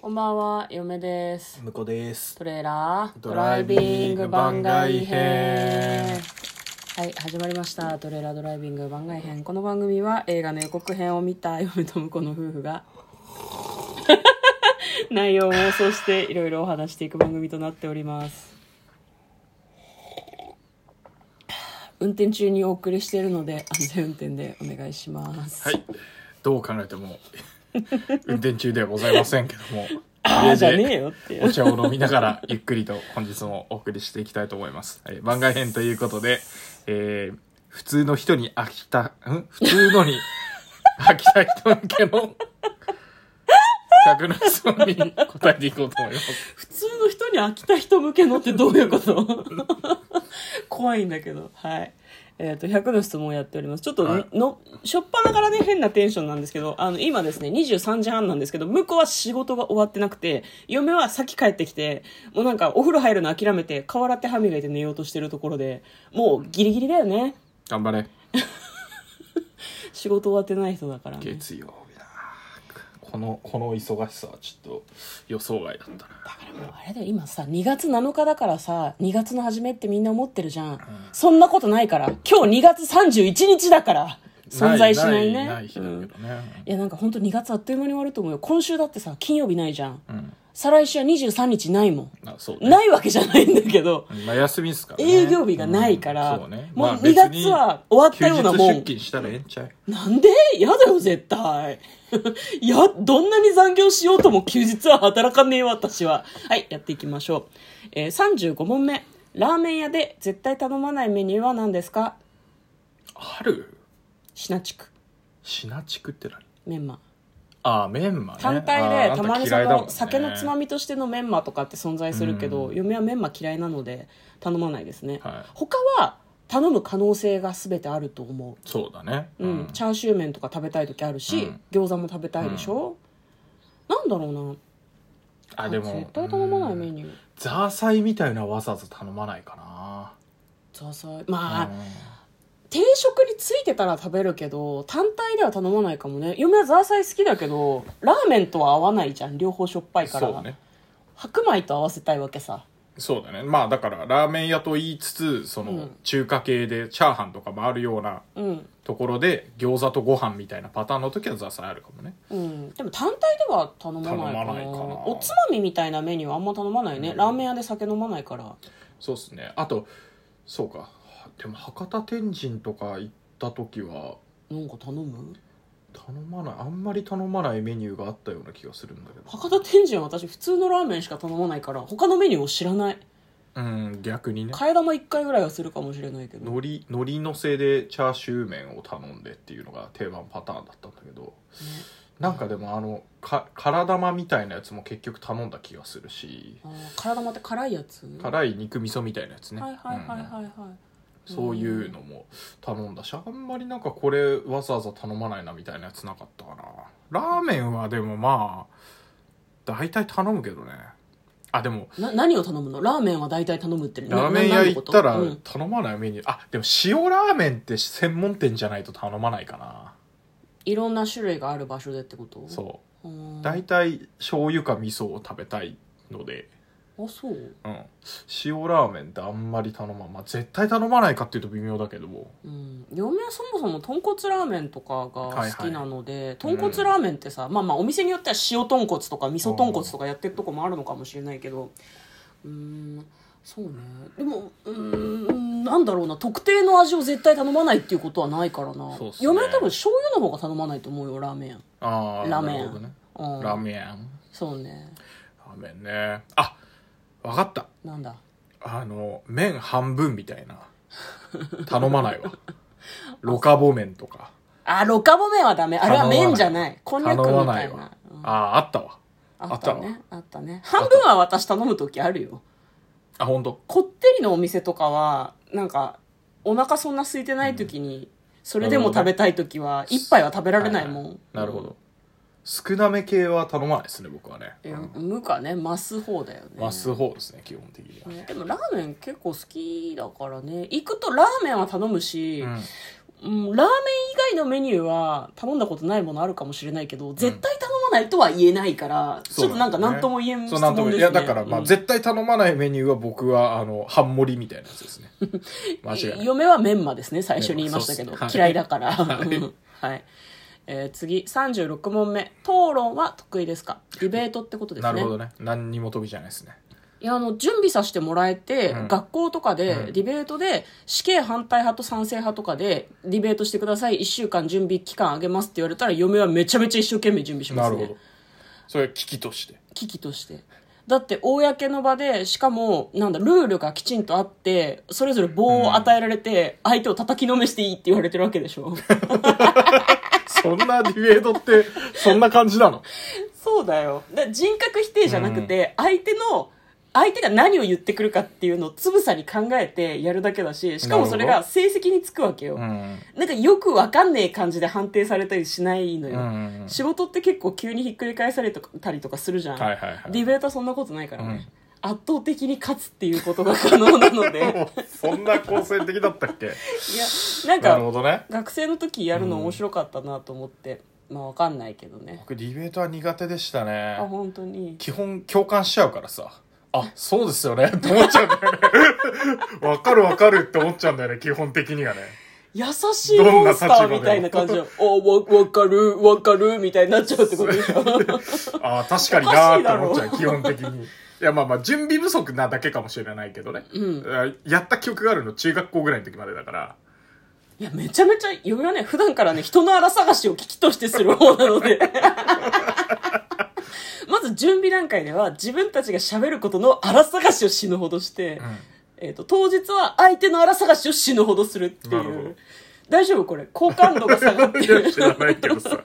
こんばんは、嫁です。向こうですトレーラードドライビング番外編はい、始まりました。トレーラードライビング番外編。この番組は映画の予告編を見た嫁と婿の夫婦が 内容を妄想していろいろお話していく番組となっております。運転中にお送りしているので安全運転でお願いします。はいどう考えても 運転中ではございませんけども。ああ、じゃねえよって。お茶を飲みながらゆっくりと本日もお送りしていきたいと思います、はい、番外編ということで、えー普通の人に飽きたん？普通のに 飽きた人向けの客の質問に答えていこうと思います。普通の人に飽きた人向けのってどういうこと？怖いんだけど。はい。えっ、と100の質問をやっております。ちょっとはい。の、しょっぱなからね変なテンションなんですけどあの今ですね23時半なんですけど向こうは仕事が終わってなくて嫁は先帰ってきてもうなんかお風呂入るの諦めて顔洗って歯磨いて寝ようとしてるところでもうギリギリだよね。頑張れ。仕事終わってない人だからね。月曜このこの忙しさはちょっと予想外だったな。だからもうあれだよ今さ2月7日だからさ2月の初めってみんな思ってるじゃん、そんなことないから。今日2月31日だから。存在しないね。ん。いやなんか本当2月あっという間に終わると思うよ。今週だってさ金曜日ないじゃん、うん再来週は23日ないもん。あそうね。ないわけじゃないんだけど。まあ休みですからね。営業日がないからうんそうね。もうまあ2月は終わったようなもん。休日出勤したらええんちゃう？なんで？やだよ絶対。い やどんなに残業しようとも休日は働かねえよ私は。はいやっていきましょう、えー、35問目。ラーメン屋で絶対頼まないメニューは何ですか？ある？シナチク。シナチクって何？メンマああメンマね。単体でたまにその酒のつまみとしてのメンマとかって存在するけど、うん。嫁はメンマ嫌いなので頼まないですね、はい。他は頼む可能性が全てあると思そうだね。う、うん。チャーシュー麺とか食べたい時あるし、うん。餃子も食べたいでしょ、なんだろうな。あでも絶対頼まないメニュー。ザーサイみたいなわざわざ頼まないかな。ザーサイ。まあ、うん定食についてたら食べるけど単体では頼まないかもね。嫁はザーサイ好きだけどラーメンとは合わないじゃん両方しょっぱいから。そうね。白米と合わせたいわけさ。そうだね。まあだからラーメン屋と言いつつその、うん。中華系でチャーハンとかもあるようなうん。ところで餃子とご飯みたいなパターンの時はザーサイあるかもね。うん、でも単体では頼まないかな。頼まないかな。おつまみみたいなメニューはあんま頼まないね、ラーメン屋で酒飲まないから。そうっすね。あとそうかでも博多天神とか行った時はなんか頼む？頼まない。あんまり頼まないメニューがあったような気がするんだけど。博多天神は私普通のラーメンしか頼まないから他のメニューを知らない。うん逆にね。替え玉1回ぐらいはするかもしれないけど。海苔海苔のせでチャーシュー麺を頼んでっていうのが定番パターンだったんだけど、なんかでもあのか辛玉みたいなやつも結局頼んだ気がするし。あー辛玉って辛いやつ辛い肉味噌みたいなやつねはいはいはいはいうんはい、そういうのも頼んだしあんまりなんかこれわざわざ頼まないなみたいなやつなかったかな。ラーメンはでもまあ大体頼むけどね。あでもな何を頼むの？ラーメンは大体頼むってなラーメン屋行ったら頼まないメニュー、あでも塩ラーメンって専門店じゃないと頼まないかな。うん、いろんな種類がある場所でってこと？そう。うん。大体醤油か味噌を食べたいので、あそう？うん、塩ラーメンってあんまり頼まん。まあ絶対頼まないかっていうと微妙だけども。うん、嫁はそもそも豚骨ラーメンとかがはい好きなので、い豚骨ラーメンってさ、まあまあお店によっては塩豚骨とか味噌豚骨とかやってるとこもあるのかもしれないけど。うん。そうね。でもうんなんだろうな。特定の味を絶対頼まないっていうことはないからな、そうっすね。嫁は多分醤油の方が頼まないと思うよラーメン。ああラーメン。なるほどね。うんラーメン。そうね。ラーメンね。あわかった。なんだ？あの麺半分みたいな。頼まないわ。ロカボ麺とか。あロカボ麺はダメ。あれは麺じゃない。こんにゃくみたいな。ないわ。うんあああったわ。あったね。あったね。半分は私頼む時あるよ。あ本当。こってりのお店とかはなんかお腹そんな空いてない時に、それでも食べたい時は一杯は食べられないもん、はいはい。なるほど少なめ系は頼まないですね僕はね。え無かね。増す方だよね。増す方ですね基本的には。ね。でもラーメン結構好きだからね。行くとラーメンは頼むし、うん。うん、ラーメン以外のメニューは頼んだことないものあるかもしれないけど絶対頼まないとは言えないから、ちょっとなんか何とも言えん質そうなんとも問ですね。い。や、だから、まあ、うん。絶対頼まないメニューは僕は、あの、半盛りみたいなやつですね。間違いない。嫁はメンマですね、最初に言いましたけど。嫌いだから。ははい。えー次、36問目。討論は得意ですか？ディベートってことですね。なるほどね。何にも得意じゃないですね。いや、あの、準備させてもらえて、うん学校とかで、うんディベートで、死刑反対派と賛成派とかで、ディベートしてください、1週間準備期間あげますって言われたら、嫁はめちゃめちゃ一生懸命準備しま。なるほど。それ、危機として。危機として。だって、公の場で、しかも、なんだ、ルールがきちんとあって、それぞれ棒を与えられて、相手を叩きのめしていいって言われてるわけでしょ。そんなディベートって、そんな感じなの？そうだよ。だ人格否定じゃなくて、相手の、相手が何を言ってくるかっていうのをつぶさに考えてやるだけだし、しかもそれが成績につくわけよ。ん。なんかよくわかんねえ感じで判定されたりしないのよ。うん仕事って結構急にひっくり返されたりとかするじゃん。はいはいはいディベートはそんなことないからね。圧倒的に勝つっていうことが可能なので。そんな好戦的だったっけ？いや、なんなるほか、どね。学生の時やるの面白かったなと思って。まあわかんないけどね。僕、ディベートは苦手でしたねあ、。本当に。基本共感しちゃうからさ。あ、そうですよねって思っちゃうんだよね。わかるわかるって思っちゃうんだよね、基本的にはね。優しいモンスターみたいな感じで、おわ、わかる、わかる、みたいになっちゃうってことでしょ。あー確かになーって思っちゃう、基本的に。いや、まあまあ、準備不足なだけかもしれないけどね。うんあやった記憶があるの中学校ぐらいの時までだから。いや、めちゃめちゃ、嫁はね、普段からね、人の荒探しを危機としてする方なので。まず準備段階では、自分たちが喋ることの荒探しを死ぬほどして、えっ、と、当日は相手の荒探しを死ぬほどするっていう。大丈夫これ？好感度が下がってる 知。らないけどさ。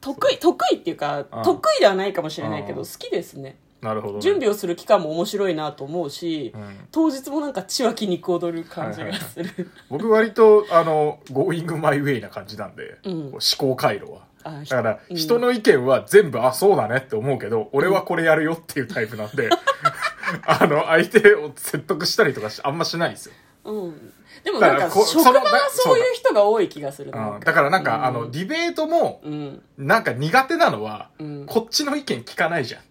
得意、得意っていうかあ、得意ではないかもしれないけど、あ好きですね。なるほど、ね。準備をする期間も面白いなと思うし、うん当日もなんか血は気肉踊る感じがする。僕割と、あの、going my way な感じなんで、うん思考回路は。あだから、うん人の意見は全部、あ、そうだねって思うけど、俺はこれやるよっていうタイプなんで、あの、相手を説得したりとかしあんましないんですよ。うん。でもなんか、職場はそういう人が多い気がするうん、だからなんか、うんあの、ディベートも、うん。なんか苦手なのは、うんこっちの意見聞かないじゃん。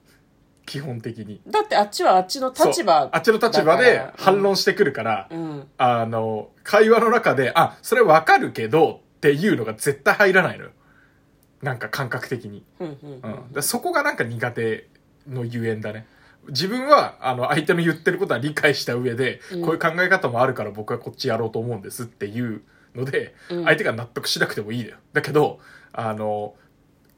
基本的に。だってあっちはあっちの立場あっちの立場で反論してくるから、うん。あの、会話の中で、あ、それわかるけどっていうのが絶対入らないのよ。なんか感覚的に。うんそこがなんか苦手のゆえんだね。自分は、あの、相手の言ってることは理解した上で、うんこういう考え方もあるから僕はこっちやろうと思うんですっていうので、うん相手が納得しなくてもいいのよ。だけど、あの、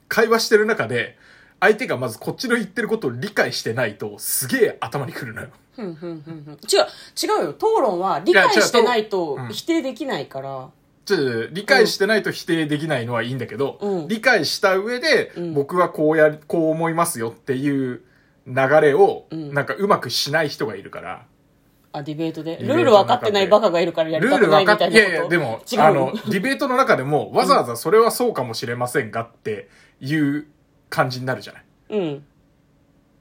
会話してる中で、相手がまずこっちの言ってることを理解してないと、すげえ頭にくるのよ。ふんふんふんふん違う、違うよ。討論は理解してないと否定できないから。ちょっと理解してないと否定できないのはいいんだけど、うん理解した上で、うん僕はこうやり、こう思いますよっていう流れを、うんなんかうまくしない人がいるから、あ、ディベートで？ルール分かってないバカがいるからやりたくないみたいなこと？いやいや、でも、違うあの、ディベートの中でも、わざわざそれはそうかもしれませんがっていう感じになるじゃない？うん。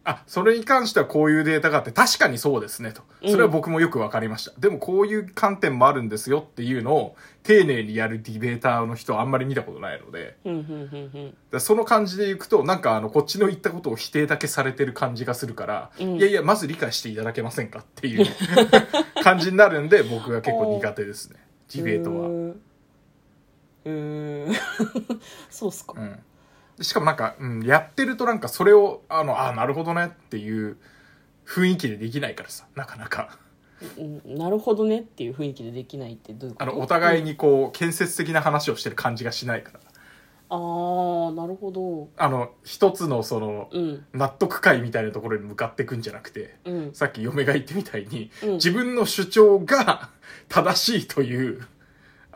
あ、それに関してはこういうデータがあって、確かにそうですねと。それは僕もよくわかりました。でもこういう観点もあるんですよっていうのを、丁寧にやるディベーターの人はあんまり見たことないので、その感じでいくと、なんかあの、こっちの言ったことを否定だけされてる感じがするから、うんいやいや、まず理解していただけませんかっていう 感じになるんで、僕が結構苦手ですね。ディベートは。うん そうっすか。うん。でしかもなんか、うん、やってるとなんかそれを、あの、あなるほどねっていう雰囲気でできないからさ、なかなか。うんなるほどねっていう雰囲気でできないってどういうこと？あの、お互いにこう、建設的な話をしてる感じがしないから。ああなるほど。あの、一つのその、うん。納得感みたいなところに向かっていくんじゃなくて、うん。さっき嫁が言ってみたいに、うん。自分の主張が正しいという、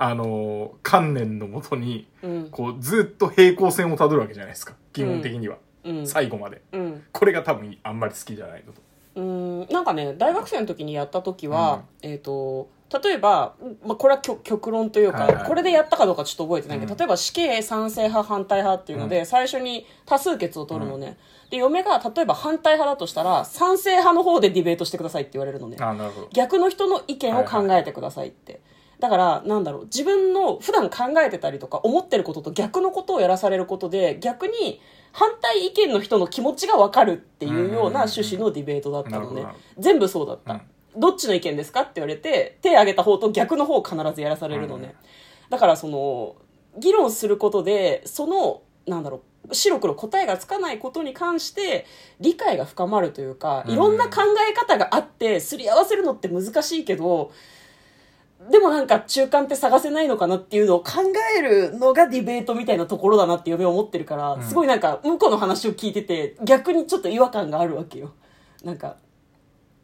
あの、観念のもとに、うん。こう、ずっと平行線をたどるわけじゃないですか。基本的には。うん。最後まで。うん。これが多分あんまり好きじゃないのと。うん。なんかね大学生の時にやった時は、えっ、と例えば、まあ、これは極極論というか、はいはいこれでやったかどうかちょっと覚えてないけど、うん。例えば死刑賛成派反対派っていうので、う最初に多数決を取るのね、で嫁が例えば反対派だとしたら賛成派の方でディベートしてくださいって言われるのね。あなるほど。逆の人の意見を考えてくださいって、だからなんだろう自分の普段考えてたりとか思ってることと逆のことをやらされることで逆に反対意見の人の気持ちがわかるっていうような趣旨のディベートだったのね。全部そうだった。どっちの意見ですかって言われて、手挙げた方と逆の方を必ずやらされるのね。だからその、議論することで、その、なんだろう、白黒答えがつかないことに関して理解が深まるというか、いろんな考え方があって、すり合わせるのって難しいけど、でもなんか中間って探せないのかなっていうのを考えるのがディベートみたいなところだなって嫁は思ってるから、すごいなんか向こうの話を聞いてて逆にちょっと違和感があるわけよ。なんか、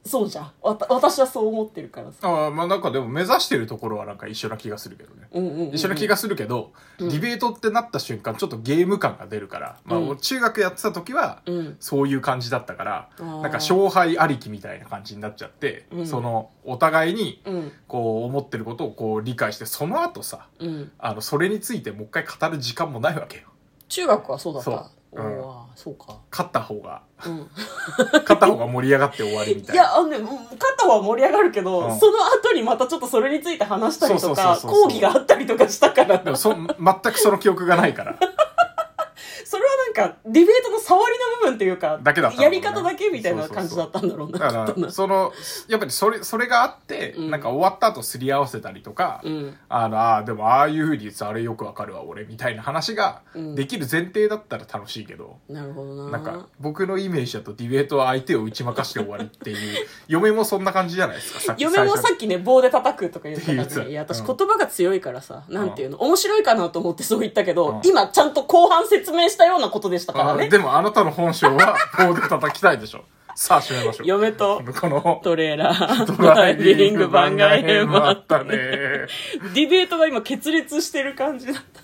そうじゃん。わた私はそう思ってるからさ。ああ、まあなんかでも目指してるところはなんか一緒な気がするけどね。うんうんうんうん一緒な気がするけど、ディベートってなった瞬間ちょっとゲーム感が出るから、まあうん中学やってた時はうんそういう感じだったから、あーなんか勝敗ありきみたいな感じになっちゃって、うんそのお互いにうん。こう思ってることをこう理解して、その後さ、うん。あの、それについてもう一回語る時間もないわけよ。中学はそうだった。そうおうんーそうか。勝った方が、うん。勝った方が盛り上がって終わりみたいな。いや、あのね、勝った方は盛り上がるけど、うんその後にまたちょっとそれについて話したりとか、講義があったりとかしたから、全くその記憶がないから。か、ディベートの触りの部分っていうか、だけだったのやり方だけみたいな感じだったんだろうな、だかきっとな。ら、その、やっぱりそれ、それがあって、うん。なんか終わった後すり合わせたりとか、うん。あの、ああ、でもああいう風に言ってたあれよくわかるわ、俺、みたいな話がうん。できる前提だったら楽しいけど、なるほどな。なんか、僕のイメージだとディベートは相手を打ち負かして終わりっていう、嫁もそんな感じじゃないですか、さっき嫁も最初。さっきね、棒で叩くとか言ったか。って言ってたいや、私うん言葉が強いからさ、なんていうの、面白いかなと思ってそう言ったけど、うん。今ちゃんと後半説明したようなことでしたからね。あでもあなたの本性は棒で叩きたいでしょ。さあ、締めましょう。嫁とこの、トレーラー、ドライビング番外編もあったね。ディベートが今決裂してる感じだった。